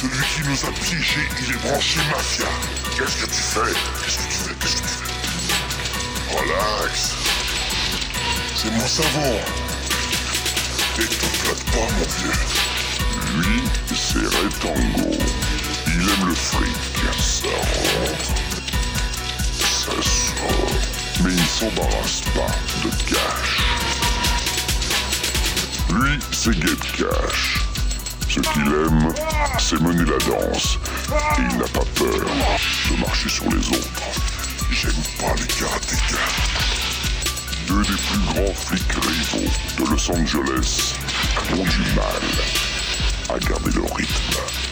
Celui qui nous a piégés, il est branché mafia. Qu'est-ce que tu fais? Qu'est-ce que tu fais? Qu'est-ce que tu fais? Relax. C'est mon savon. Et te flatte pas, mon vieux. Lui, c'est Retango. Il aime le fric. Ça rentre. Ça sort. Mais il s'embarrasse pas de cash. Lui, c'est Get Cash. Ce qu'il aime, c'est mener la danse. Et il n'a pas peur de marcher sur les autres. J'aime pas les karatékas. Deux des plus grands flics rivaux de Los Angeles ont du mal à garder le rythme.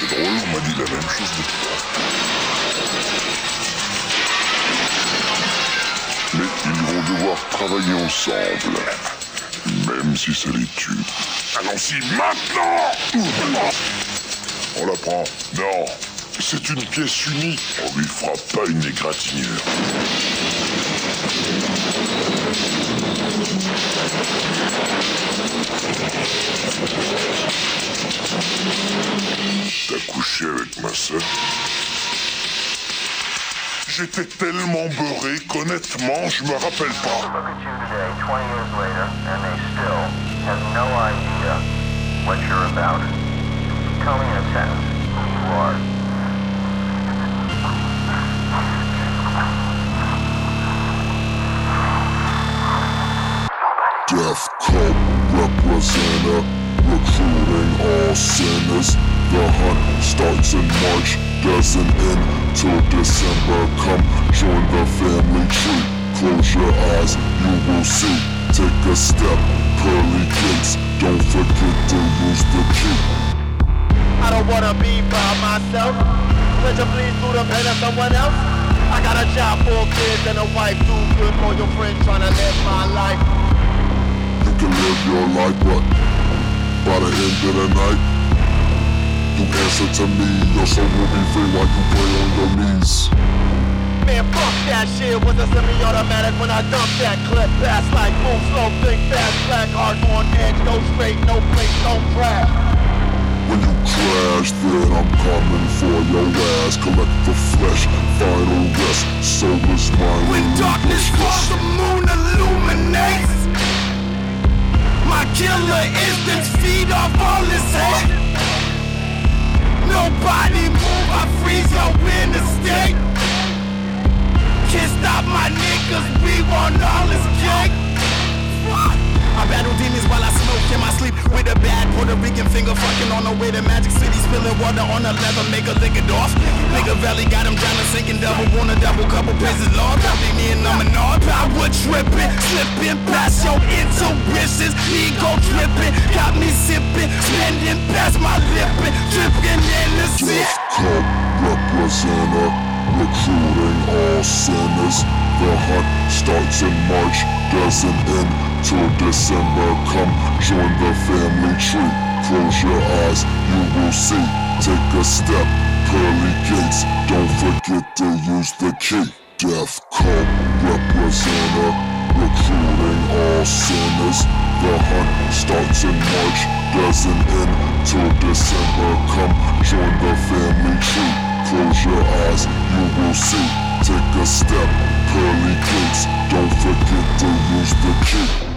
C'est drôle, on m'a dit la même chose de toi. Mais ils vont devoir travailler ensemble. Même si ça les tue. Allons-y maintenant On la prend. Non. C'est une pièce unique. On lui fera pas une égratignure. T'as couché avec ma sœur J'étais tellement beurré qu'honnêtement, je me rappelle pas. Look at you today, 20 years later, and they still have no idea what you're about. Tell me in a sentence who you are. Death Cult representer, recruiting all sinners. The hunt starts in March, doesn't end till December. Come join the family tree. Close your eyes, you will see. Take a step, pearly gates. Don't forget to use the key. I don't wanna be by myself. Would you please through the pain of someone else? I got a job, four kids, and a wife. Two good for your friends trying to live my life. You can live your life, but by the end of the night, you answer to me. Your soul will be free while you pray on your knees. Man, fuck that shit. Was a semi-automatic when I dumped that clip. Fast like move slow, think fast, black heart on edge, go straight, no place, don't crash. When you crash, then I'm coming for your ass. Collect the flesh, final rest. Soulless mind. When darkness falls, the moon illuminates. My killer instincts feed off all this hate. Nobody move, I freeze your interstate. Can't stop my niggas, we want all this cake. I battle demons while I smoke in my sleep with a bad Puerto Rican finger fucking on the way to Magic City, spilling water on the leather, make a lick it off. Nigga Valley got him drowning, sinking double, want a double couple places long. Probably me and I'm an all power tripping, slipping past your intuitions, ego tripping, got me sipping, spending past my lipping, dripping in the sea. Representer, recruiting all sinners. The hunt starts in March, doesn't end till December. Come join the family tree. Close your eyes, you will see. Take a step, pearly gates. Don't forget to use the key. Death Cult representer, recruiting all sinners. The hunt starts in March, doesn't end till December. Come join the family tree. Close your eyes, you will see. Take a step, pearly gates. Don't forget to use the key.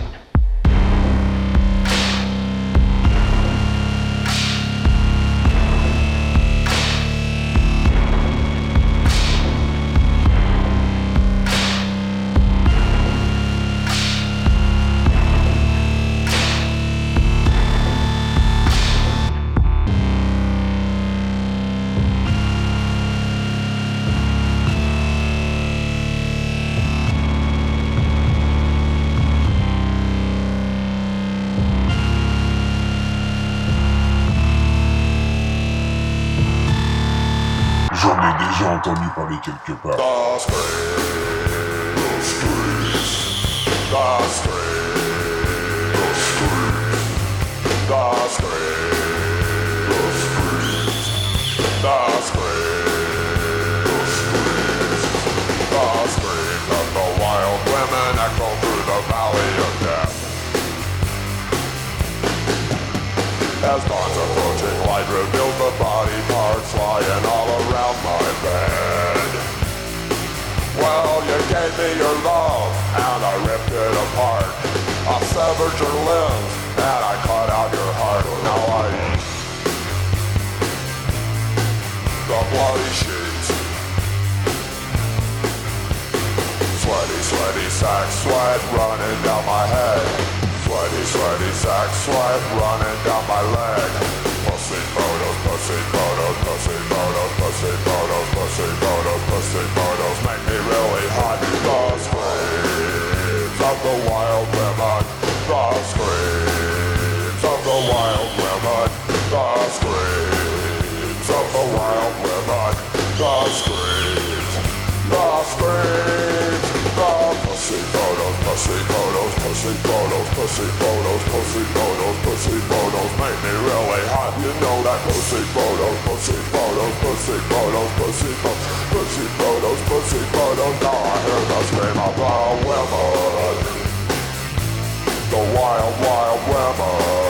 Parler quelque part. The street, the streets, the street, the street, the street, the the streets of the wild women echo through the valley of death. As dawn's approaching light revealed the body parts lying all around my bed. Well, you gave me your love, and I ripped it apart. I severed your limbs, and I cut out your heart. Now I eat the bloody sheets. Sweaty, sweaty sack sweat running down my head. Sweaty, sweaty sack sweat running down my leg. The screams, the screams, the pussy bottles, pussy bottles, pussy bottles, pussy bottles, pussy bottles, pussy bottles, make me really hot. You know that pussy bottles, pussy bottles, pussy bottles, pussy bottles, pussy bottles, pussy bottles. Now I hear the scream of a woman, the wild, wild woman.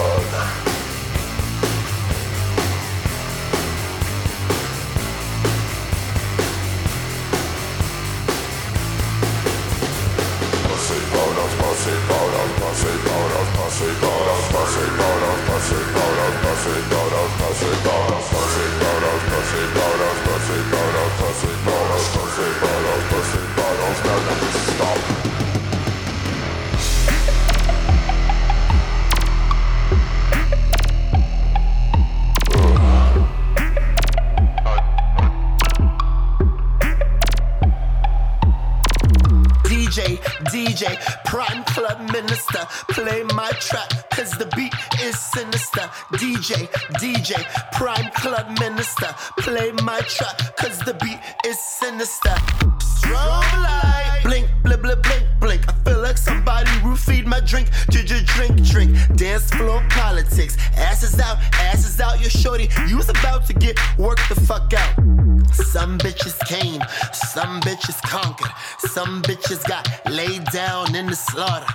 DJ, DJ. Play my track, cause the beat is sinister. DJ, DJ, Prime Club Minister. Play my track, cause the beat is sinister. Strobe light, blink, blip, blip, blink, blink. I feel like somebody roofied my drink. Drink, drink, drink. Dance floor politics. Asses out, asses out. Your shorty, you was about to get worked the fuck out. Some bitches came, some bitches conquered, some bitches got laid down in the slaughter.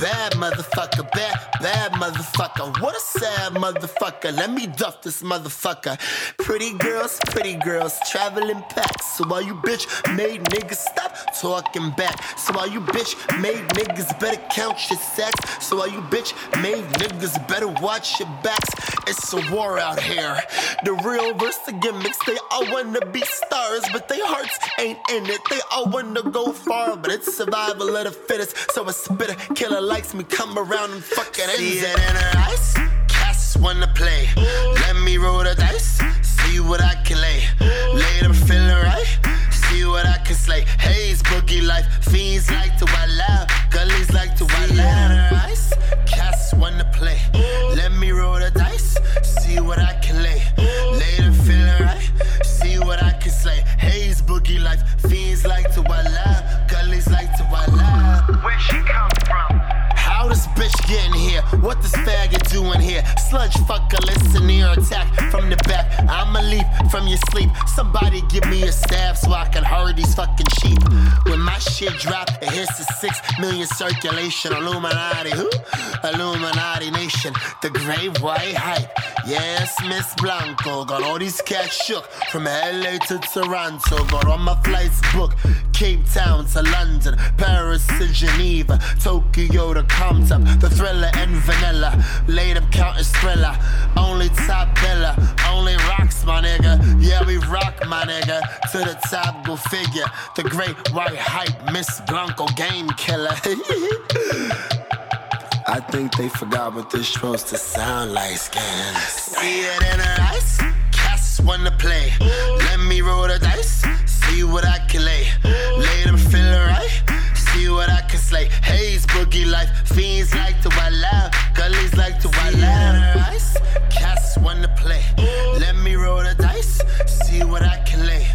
Bad motherfucker, bad, bad motherfucker. What a sad motherfucker. Let me duff this motherfucker. Pretty girls, pretty girls, traveling packs. So while you bitch made niggas stop talking back. So while you bitch made niggas better count your sacks. So while you bitch made niggas better watch your backs. It's a war out here. The real versus the gimmicks. They all wanna be stars, but their hearts ain't in it. They all wanna go far, but it's survival of the fittest. So a spitter killer likes me, come around and fuck it. See it in her eyes. Cats wanna play. Let me roll the dice. See what I can lay. Lay them feeling right. See what I can slay. Haze, boogie life. Fiends like to wild out. Gullies like to wild out. In her eyes. Cats wanna play. Let me roll the dice. See what I can lay. Lay them feeling right. See what I can slay. Haze, boogie life. Fiends like to out. Gullies like to out. Where she come from? How this bitch getting here? What this faggot doing here? Sludge fucker, listen to your attack from the back. I'ma leap from your sleep. Somebody give me a stab so I can hurry these fucking sheep. When my shit drop, it hits the six million circulation. Illuminati, who? Illuminati nation. The great white hype. Yes, Miss Blanco. Got all these cats shook from LA to Toronto. Got all my flights booked. Cape Town to London, Paris to Geneva, Tokyo to Compton. The thriller and vanilla. Laid up counting thriller. Only top biller. Only rocks, my nigga. Yeah, we rock, my nigga. To the top, go figure. The great white hype, Miss Blanco game killer. I think they forgot what this supposed to sound like, scan. See it in her eyes. Cats wanna play. Let me roll the dice. See what I can lay. Lay them feeling right. See what I can slay. Haze, boogie life. Fiends like to wild out. Gullies like to wild out. Her. Cats wanna play. Let me roll the dice. See what I can lay.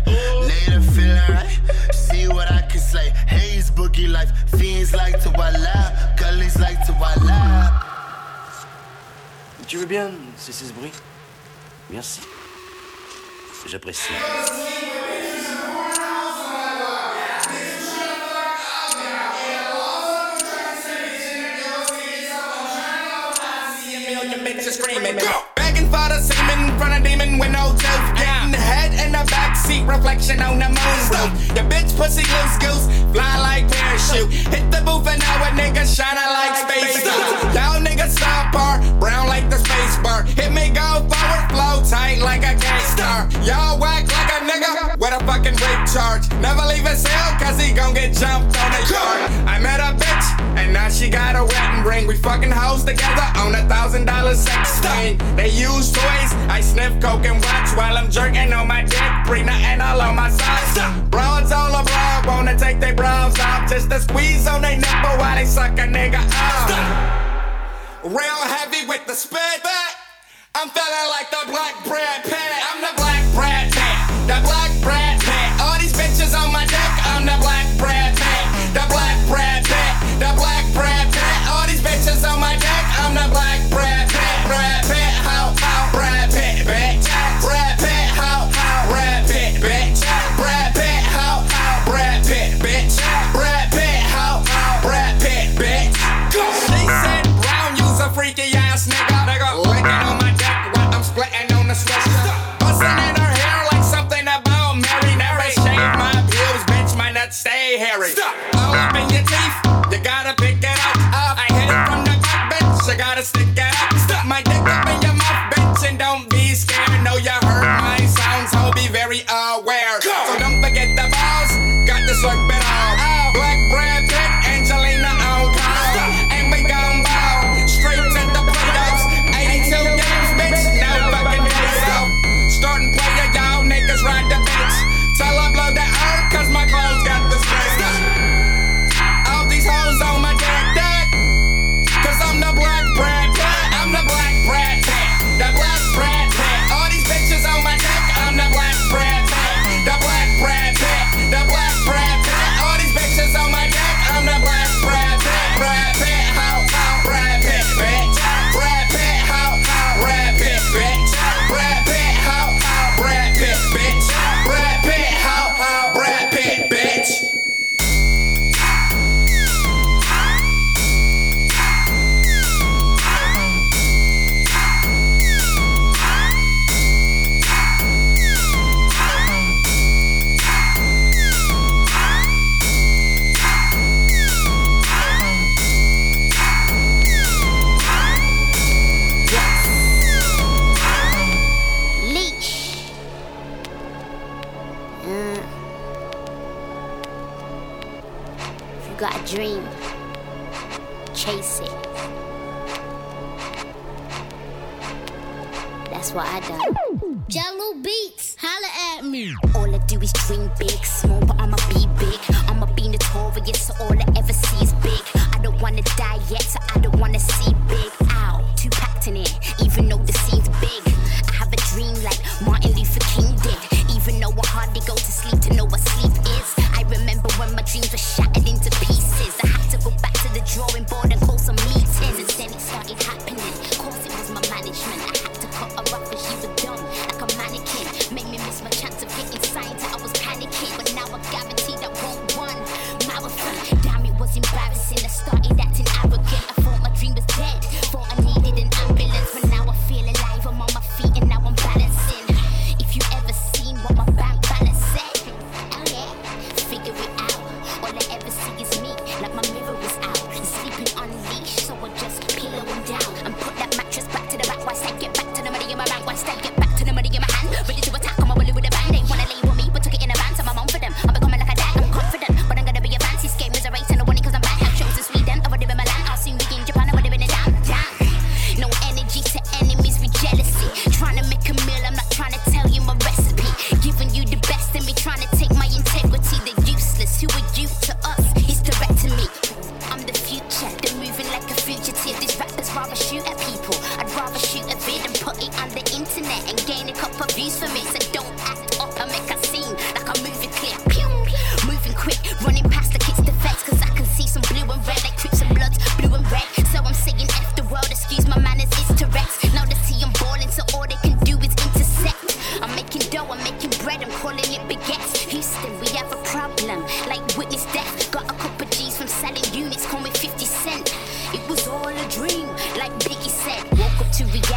Them feeling right. See what I can slay. Haze, boogie life. Fiends like to wild out. Gullies like to wild out. Tu veux bien cesser ce bruit Merci. J'apprécie. Begging for the semen in front of demon with no tooth. Getting the head in the back seat, reflection on the moon roof. Your bitch pussy loose goose, fly like parachute. Hit the booth and now a nigga shining like space. Y'all niggas stop bar, brown like the space bar. Hit me go forward, flow tight like a gangster. Y'all whack like a nigga fucking rape charge. Never leave his cell cause he gon' get jumped on the yard. I met a bitch and now she got a wedding ring. We fucking hoes together on a thousand dollar sex thing. They use toys. I sniff coke and watch while I'm jerking on my dick. Bring nothing all on my sides. Broads all abroad wanna take their bras off just to squeeze on their nipple while they suck a nigga off. Real heavy with the spit. I'm feeling like the black Brad got a dream, chase it. That's what I do. Jello beats, holla at me. All I do is dream big, small, but I'ma be big. I'ma be notorious, so all I ever see is big. I don't wanna die yet, so I don't. dream, like Biggie said. Woke up to reality.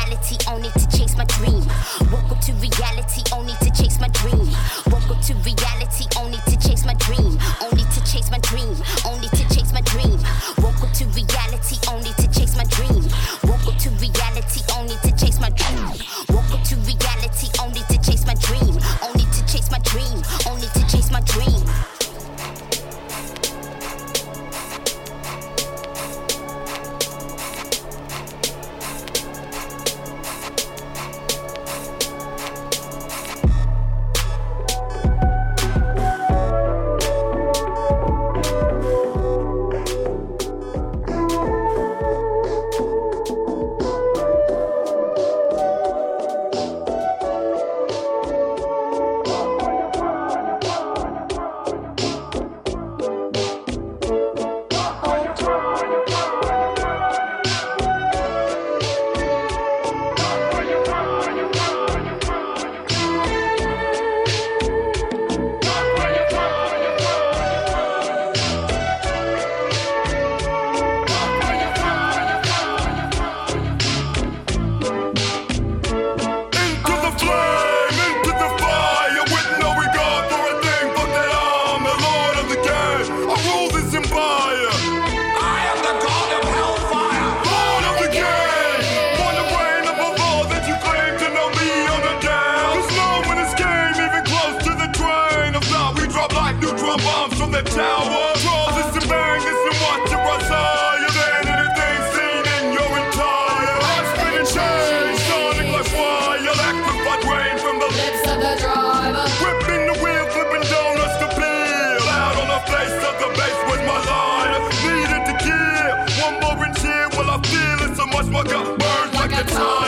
smoke up birds like a time.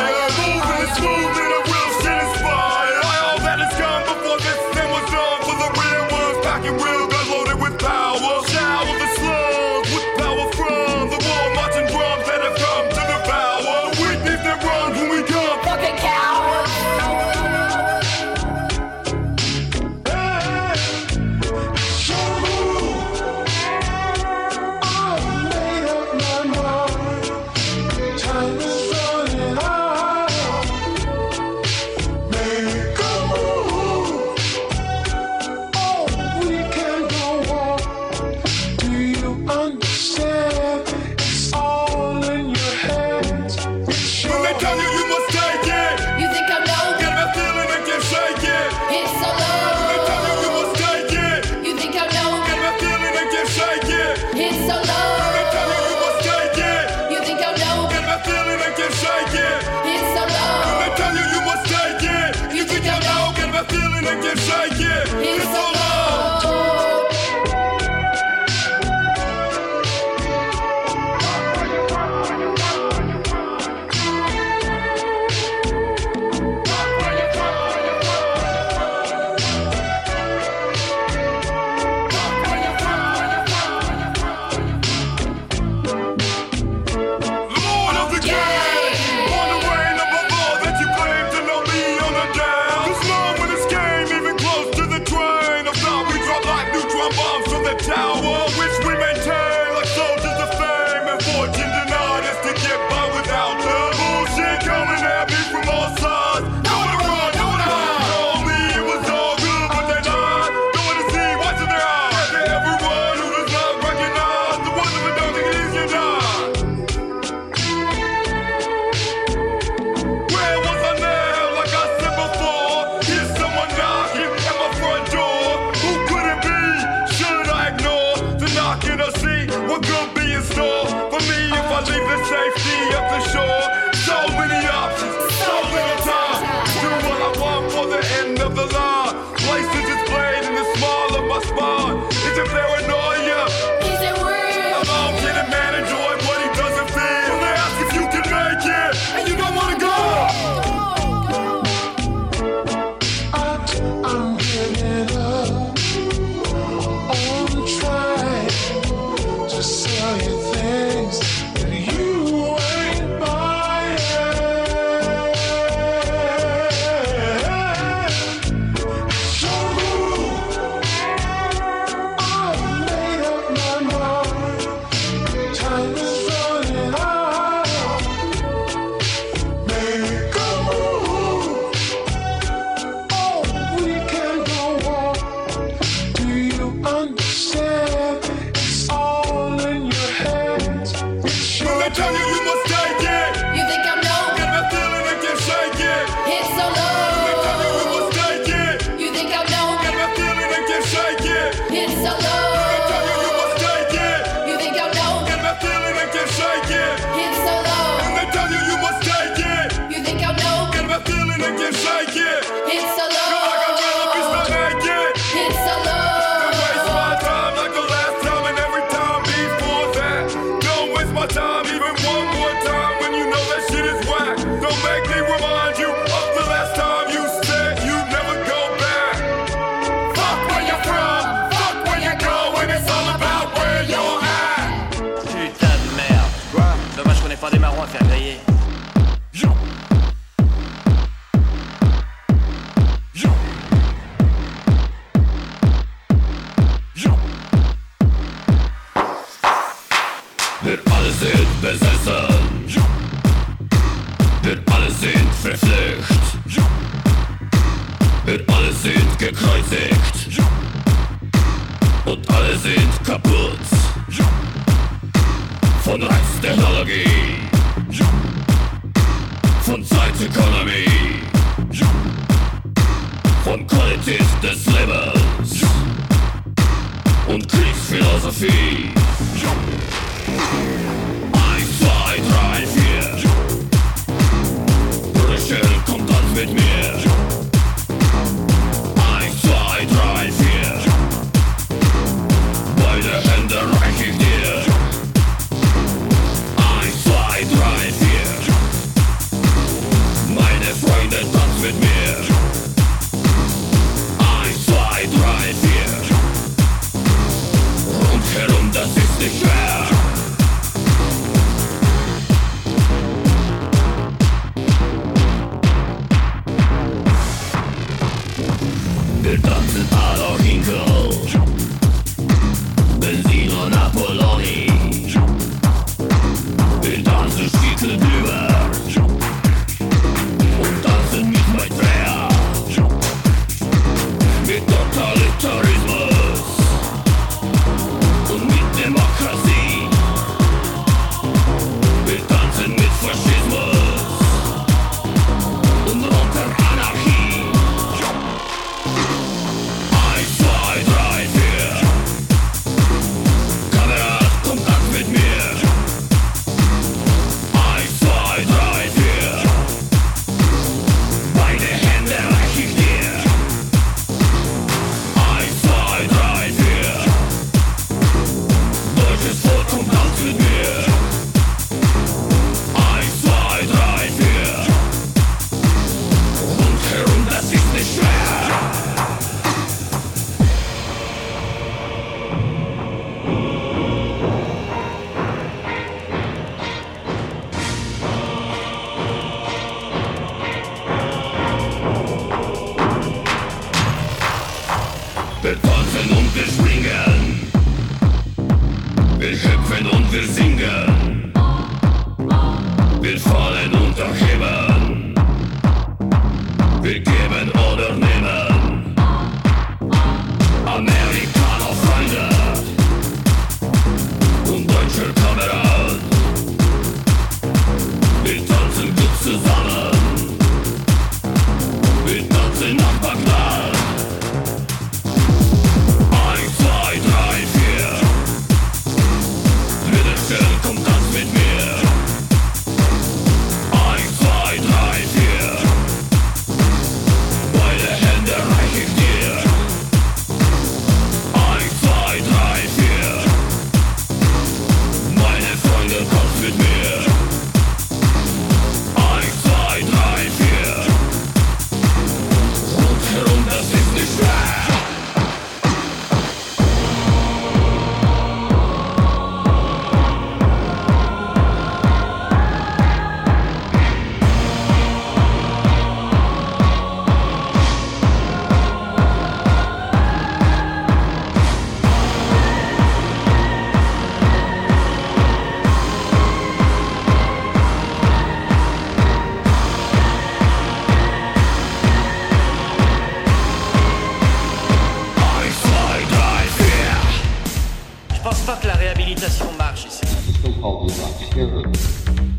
Audio Experiment.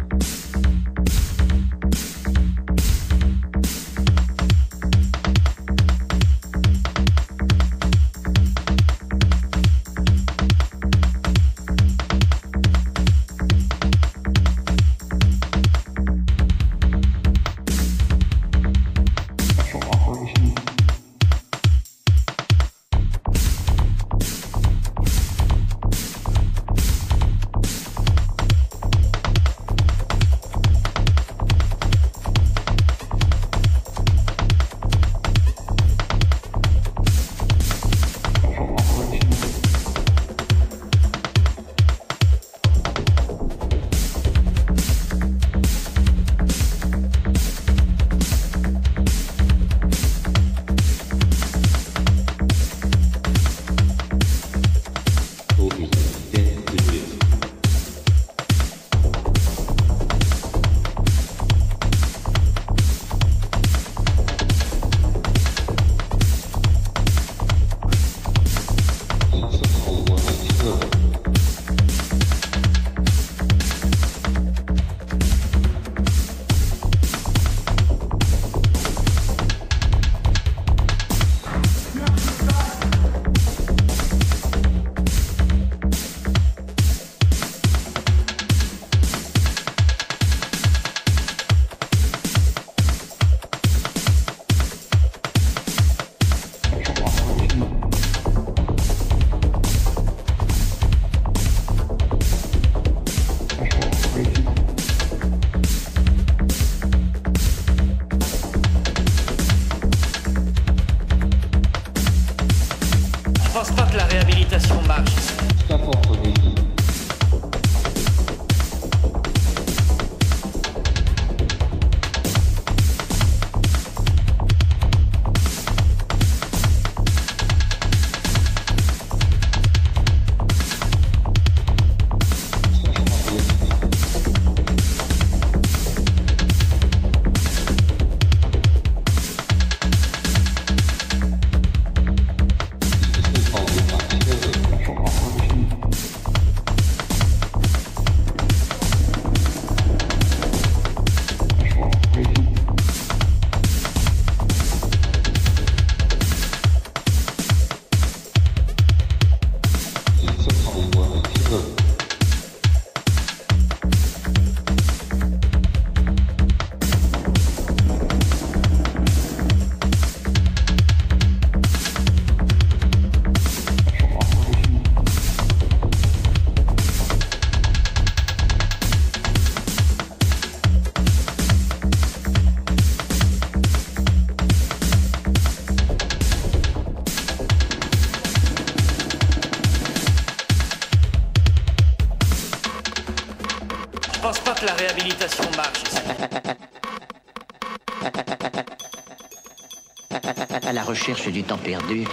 Recherche du temps perdu.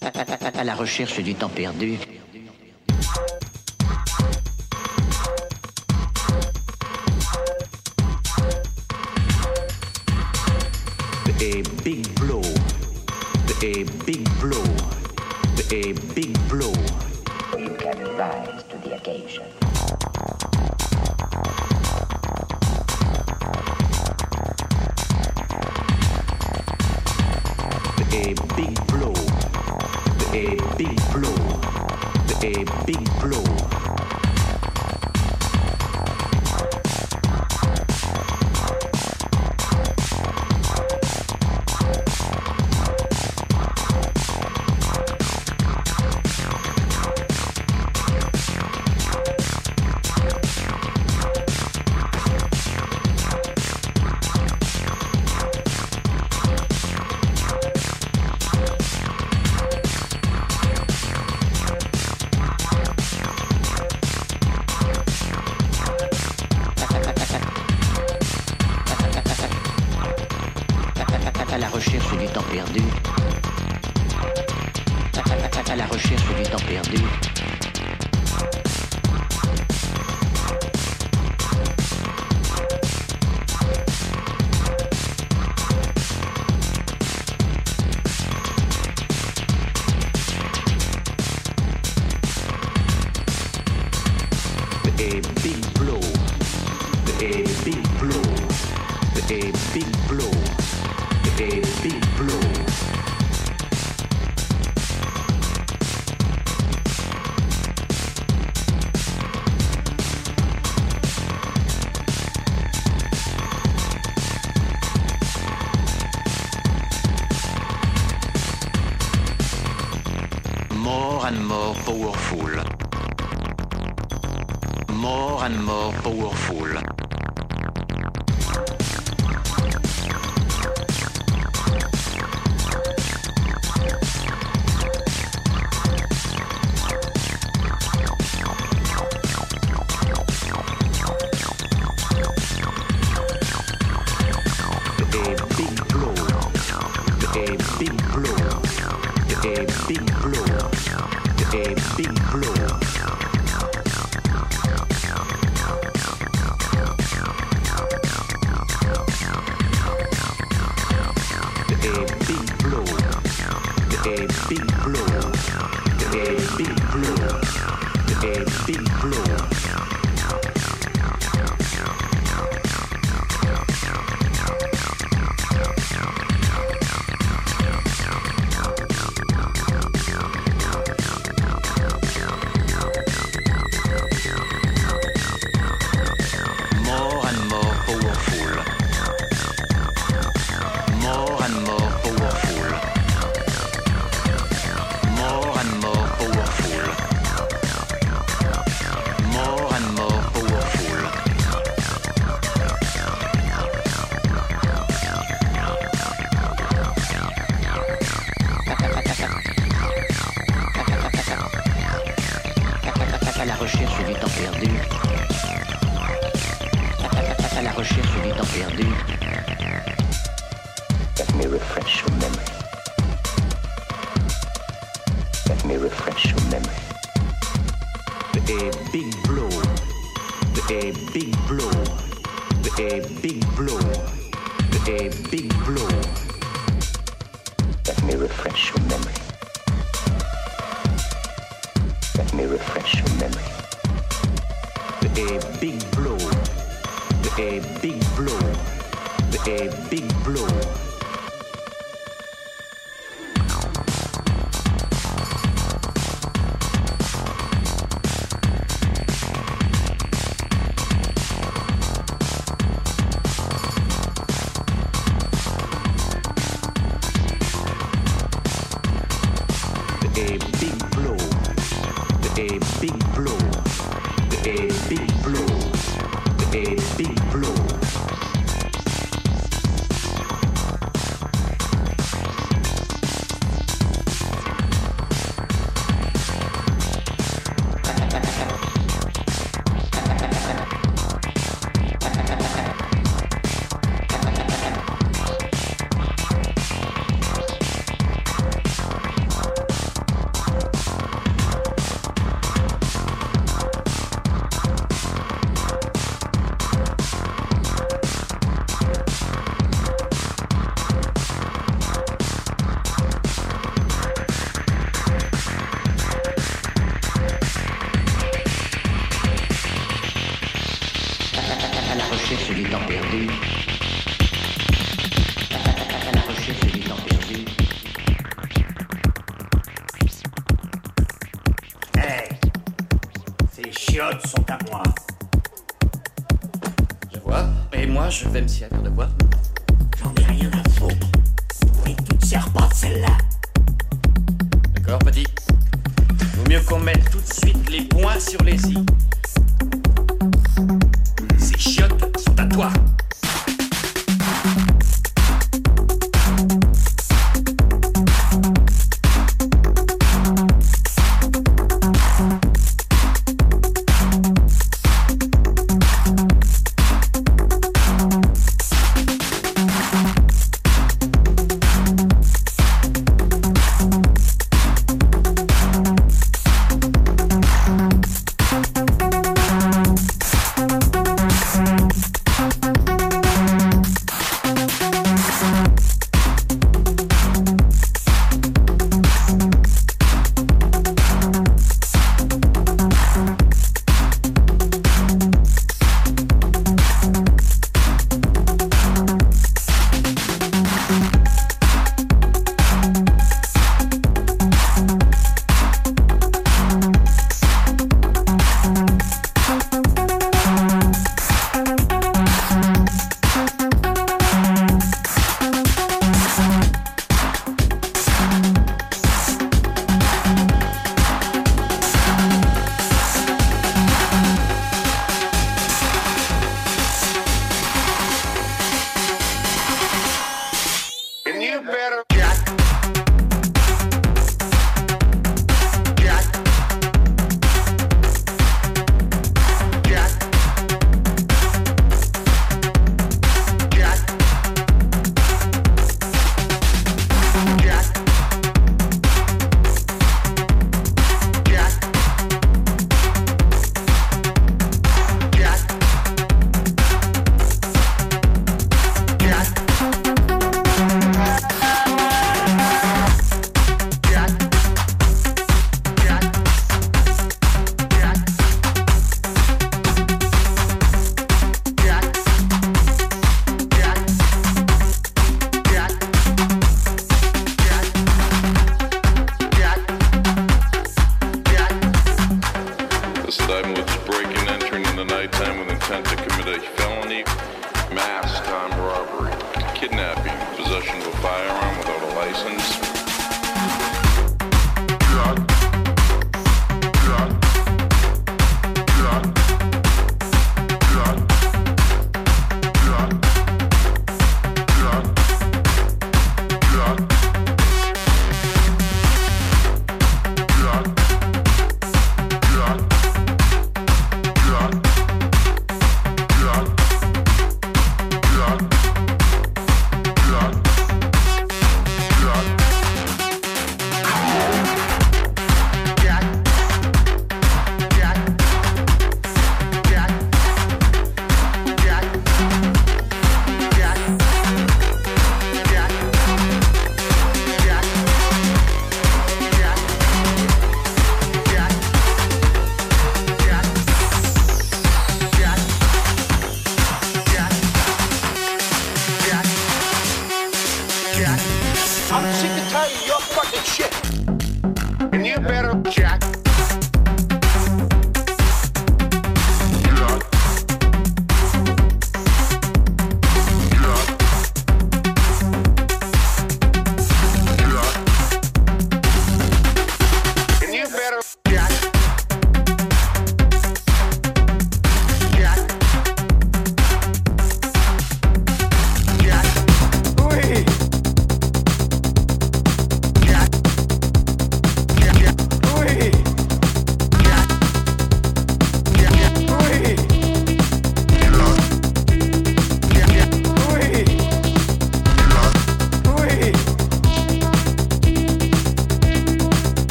À la recherche du temps perdu. a big blue, a big a big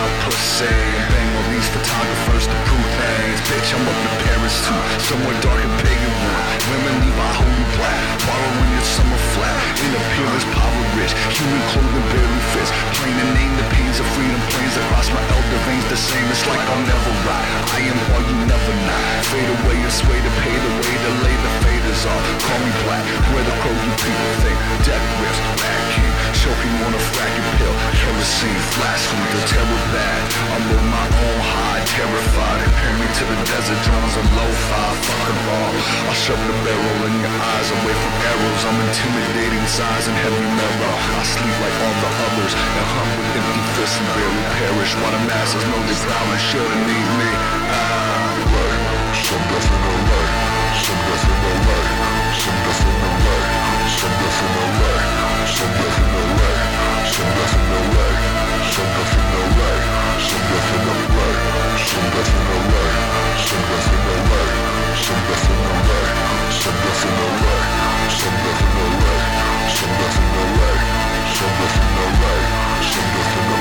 about pussy. Bang all these photographers to prove things. Bitch, I'm up in Paris too. Somewhere dark and pagan one. Women leave my home black. Borrowing your summer flat. In appearance, power rich. Human clothing barely fits. Plain to name the pains of freedom. Planes across my elder veins the same. It's like I'll never rot. I am all you never not. Fade away and sway to pay the way to lay the faders off. Call me black. Where the crow you people think. Death rips back king choking on a fracking pill. Kerosene, flash from the terror bad. I'm on my own high, terrified. Compare me to the desert drones of lo-fi. Fuck them all. I'll shove the barrel in your eyes away from arrows. I'm intimidating size and heavy metal. I sleep like all the others and hum with empty fists and barely perish. While the masses know they probably shouldn't need me. Ah. Some death in the LA, some death in the LA, some death in the LA, some death in the LA, some death in LA, some death in LA, some death in LA, some death in LA, some death in LA, some death in LA, some death in LA, some death in LA, some death in LA, some death in LA, some death in LA, some death in LA.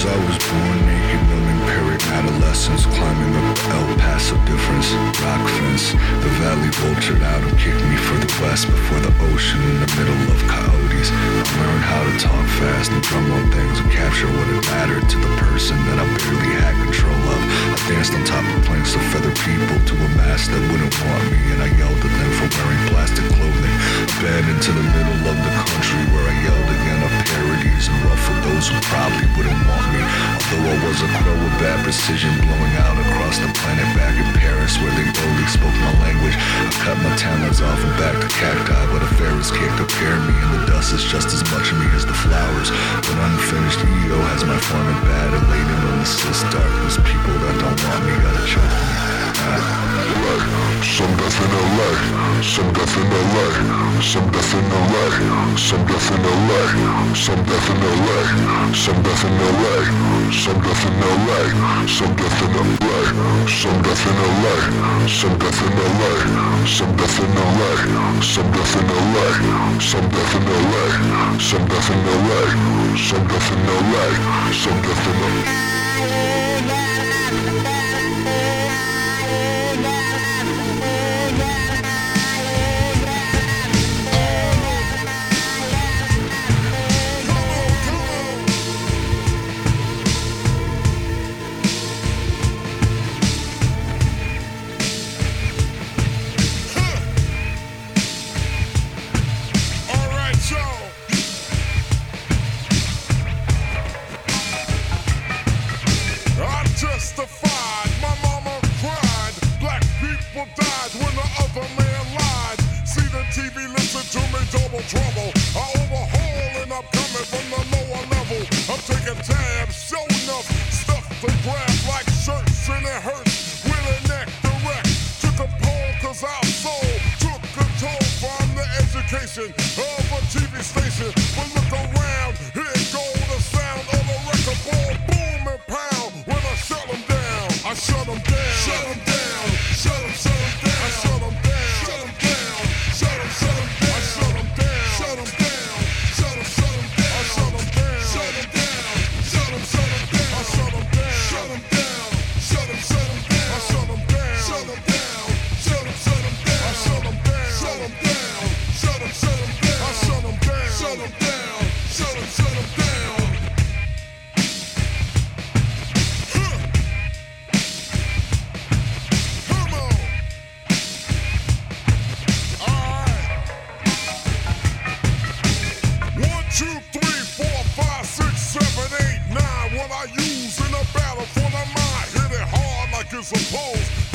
As I was born naked, numbing period adolescence, climbing up El Paso difference, rock fence. The valley vultured out and kicked me for the west before the ocean in the middle of coyotes. I learned how to talk fast and drum on things and capture what it mattered to the person that I barely had control of. I danced on top of planks of feather people to a mass that wouldn't want me, and I yelled at them for wearing plastic clothing. Bed into the middle of the country where I yelled parodies and ruffled those who probably wouldn't want me. Although I was a crow with bad precision, blowing out across the planet back in Paris where they boldly spoke my language. I cut my talons off and back to cacti, but a Ferris kick prepared me, and the dust is just as much of me as the flowers. But unfinished ego has my form in bad and laden on the cis darkness. People that don't want me gotta choke LA, some death in LA, some death in LA, some death in LA, some death in LA, some death in LA, some death in LA, some death in LA, some death in LA, some death in LA, some death in LA, some death in LA, some death in LA, some death in LA, some death in LA, some death in LA. from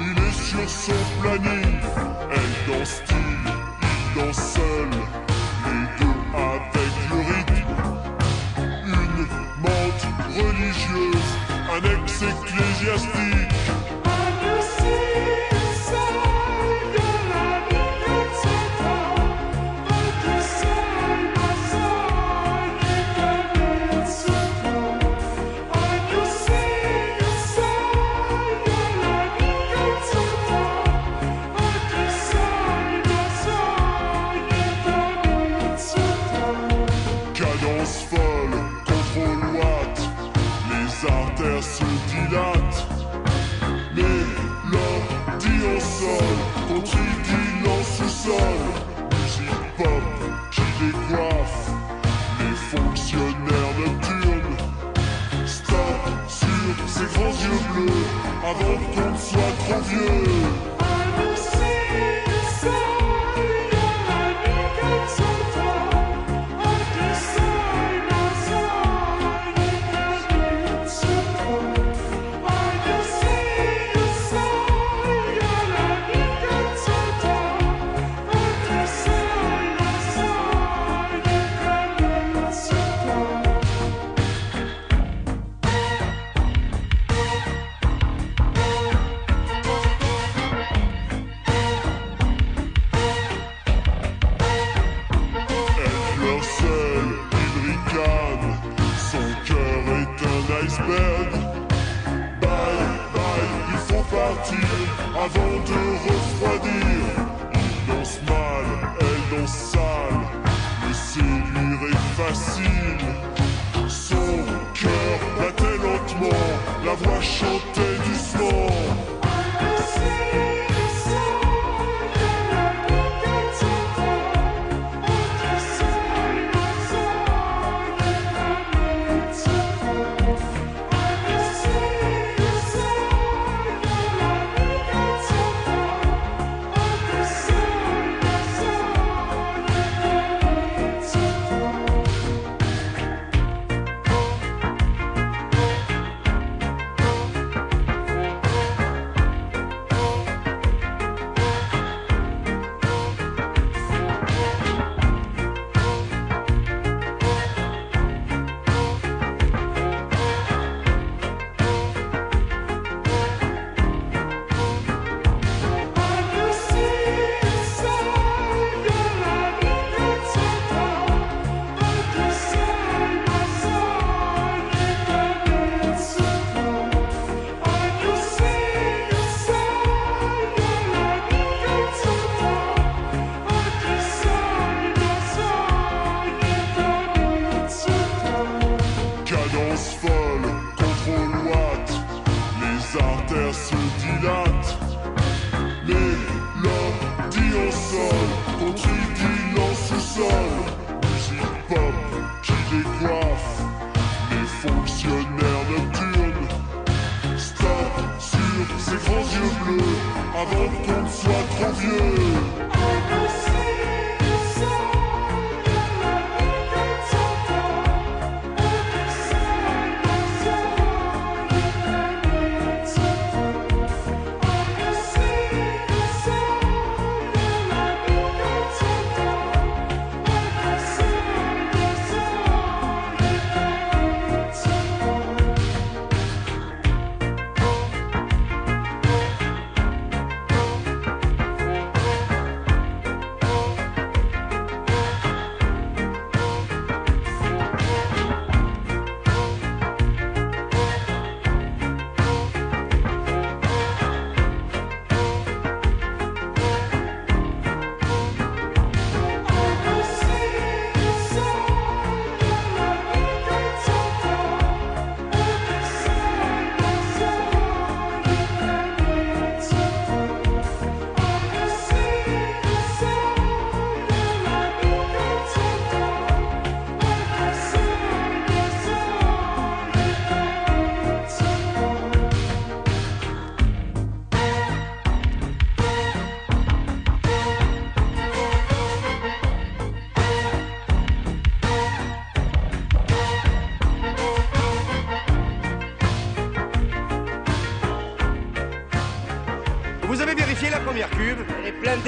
il est sur son planning. Elle danse-t-il, il danse seul, les deux avec le rythme. Une menthe religieuse, un ex ecclésiastique. avant qu'on soit trop vieux.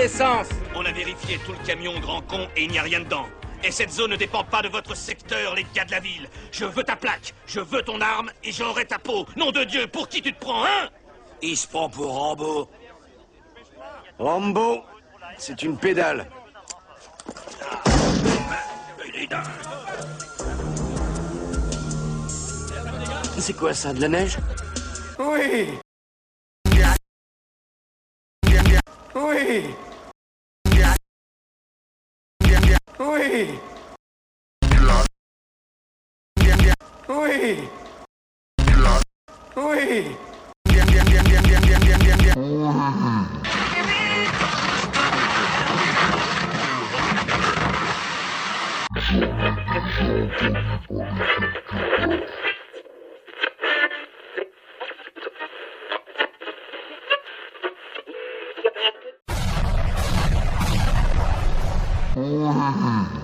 D'essence. On a vérifié tout le camion, grand con, et il n'y a rien dedans. Et cette zone ne dépend pas de votre secteur, les gars de la ville. Je veux ta plaque, je veux ton arme, et j'aurai ta peau. Nom de Dieu, pour qui tu te prends, hein? Il se prend pour Rambo. Rambo, c'est une pédale. C'est quoi ça, de la neige? Oui. Oui. Ui. Ui. Ui. Thank you. โอ้โ